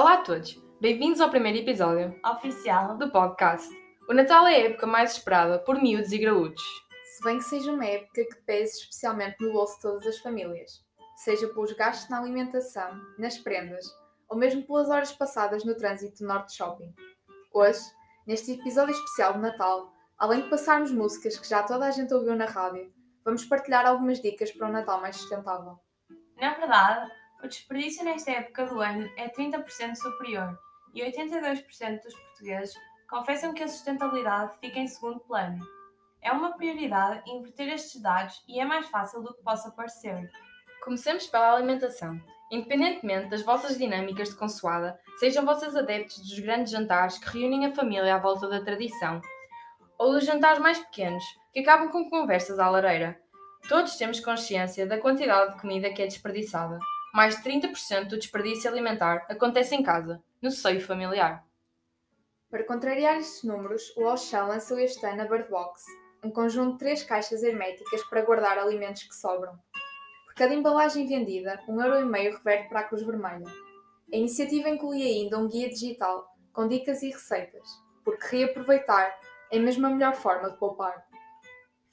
Olá a todos, bem-vindos ao primeiro episódio oficial do podcast. O Natal é a época mais esperada por miúdos e graúdos. Se bem que seja uma época que pese especialmente no bolso de todas as famílias, seja pelos gastos na alimentação, nas prendas, ou mesmo pelas horas passadas no trânsito do Norte Shopping. Hoje, neste episódio especial de Natal, além de passarmos músicas que já toda a gente ouviu na rádio, vamos partilhar algumas dicas para um Natal mais sustentável. Na verdade, o desperdício nesta época do ano é 30% superior e 82% dos portugueses confessam que a sustentabilidade fica em segundo plano. É uma prioridade inverter estes dados e é mais fácil do que possa parecer. Comecemos pela alimentação. Independentemente das vossas dinâmicas de consoada, sejam vocês adeptos dos grandes jantares que reúnem a família à volta da tradição, ou dos jantares mais pequenos, que acabam com conversas à lareira. Todos temos consciência da quantidade de comida que é desperdiçada. Mais de 30% do desperdício alimentar acontece em casa, no seio familiar. Para contrariar estes números, o Auchan lançou este ano a Bird Box, um conjunto de três caixas herméticas para guardar alimentos que sobram. Por cada embalagem vendida, um euro e meio reverte para a Cruz Vermelha. A iniciativa inclui ainda um guia digital com dicas e receitas, porque reaproveitar é mesmo a melhor forma de poupar.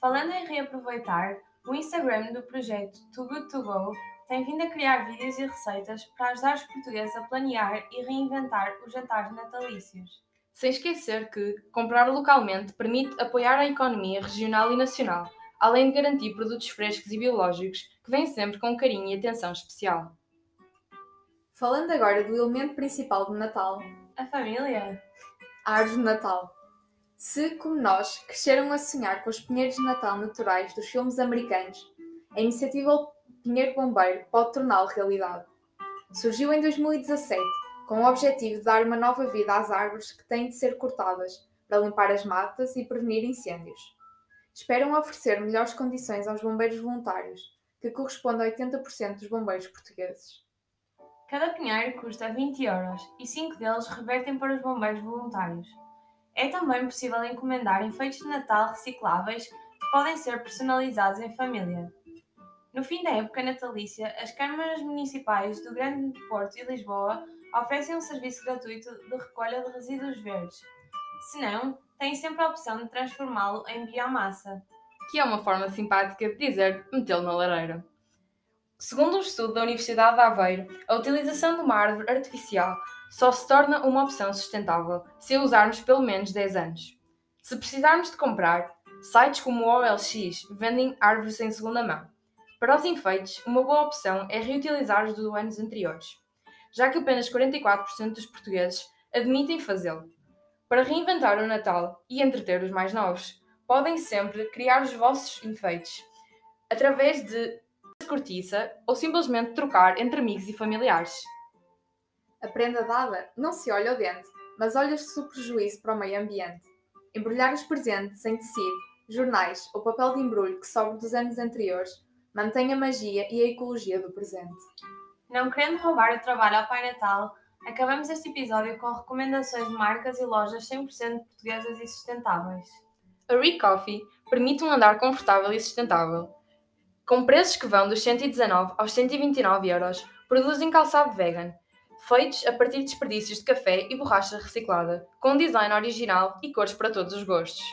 Falando em reaproveitar, o Instagram do projeto Too Good To Go tem vindo a criar vídeos e receitas para ajudar os portugueses a planear e reinventar os jantares natalícios. Sem esquecer que comprar localmente permite apoiar a economia regional e nacional, além de garantir produtos frescos e biológicos que vêm sempre com carinho e atenção especial. Falando agora do elemento principal do Natal, A família? a árvore de Natal. Se, como nós, cresceram a sonhar com os pinheiros de Natal naturais dos filmes americanos, a iniciativa Pinheiro Bombeiro pode torná-lo realidade. Surgiu em 2017 com o objetivo de dar uma nova vida às árvores que têm de ser cortadas para limpar as matas e prevenir incêndios. Esperam oferecer melhores condições aos bombeiros voluntários, que corresponde a 80% dos bombeiros portugueses. Cada pinheiro custa 20 euros e 5 deles revertem para os bombeiros voluntários. É também possível encomendar enfeites de Natal recicláveis que podem ser personalizados em família. No fim da época natalícia, as câmaras municipais do Grande Porto e Lisboa oferecem um serviço gratuito de recolha de resíduos verdes. Se não, têm sempre a opção de transformá-lo em biomassa. que é uma forma simpática de dizer metê-lo na lareira. Segundo um estudo da Universidade de Aveiro, a utilização de uma árvore artificial só se torna uma opção sustentável se a usarmos pelo menos 10 anos. Se precisarmos de comprar, sites como o OLX vendem árvores em segunda mão. Para os enfeites, uma boa opção é reutilizar os dos anos anteriores, já que apenas 44% dos portugueses admitem fazê-lo. Para reinventar o Natal e entreter os mais novos, podem sempre criar os vossos enfeites através de cortiça ou simplesmente trocar entre amigos e familiares. A prenda dada não se olha ao dente, mas olha-se o prejuízo para o meio ambiente. Embrulhar os presentes em tecido, jornais ou papel de embrulho que sobra dos anos anteriores mantém a magia e a ecologia do presente. Não querendo roubar o trabalho ao Pai Natal, acabamos este episódio com recomendações de marcas e lojas 100% portuguesas e sustentáveis. A Recoffee permite um andar confortável e sustentável. Com preços que vão dos 119 aos 129 euros, produzem calçado vegan, feitos a partir de desperdícios de café e borracha reciclada, com design original e cores para todos os gostos.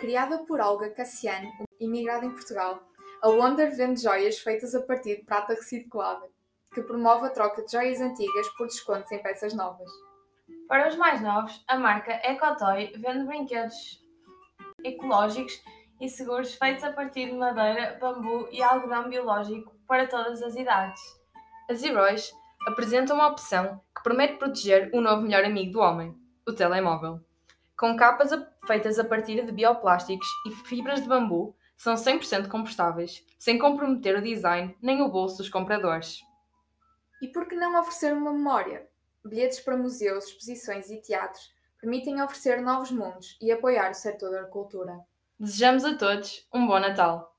Criada por Olga Cassiano, imigrada em Portugal, a Wonder vende joias feitas a partir de prata reciclada, que promove a troca de joias antigas por descontos em peças novas. Para os mais novos, a marca Ecotoy vende brinquedos ecológicos e seguros feitos a partir de madeira, bambu e algodão biológico para todas as idades. As Heróis apresentam uma opção que promete proteger o novo melhor amigo do homem, o telemóvel. Com capas feitas a partir de bioplásticos e fibras de bambu, são 100% compostáveis, sem comprometer o design nem o bolso dos compradores. E por que não oferecer uma memória? Bilhetes para museus, exposições e teatros permitem oferecer novos mundos e apoiar o setor da cultura. Desejamos a todos um bom Natal!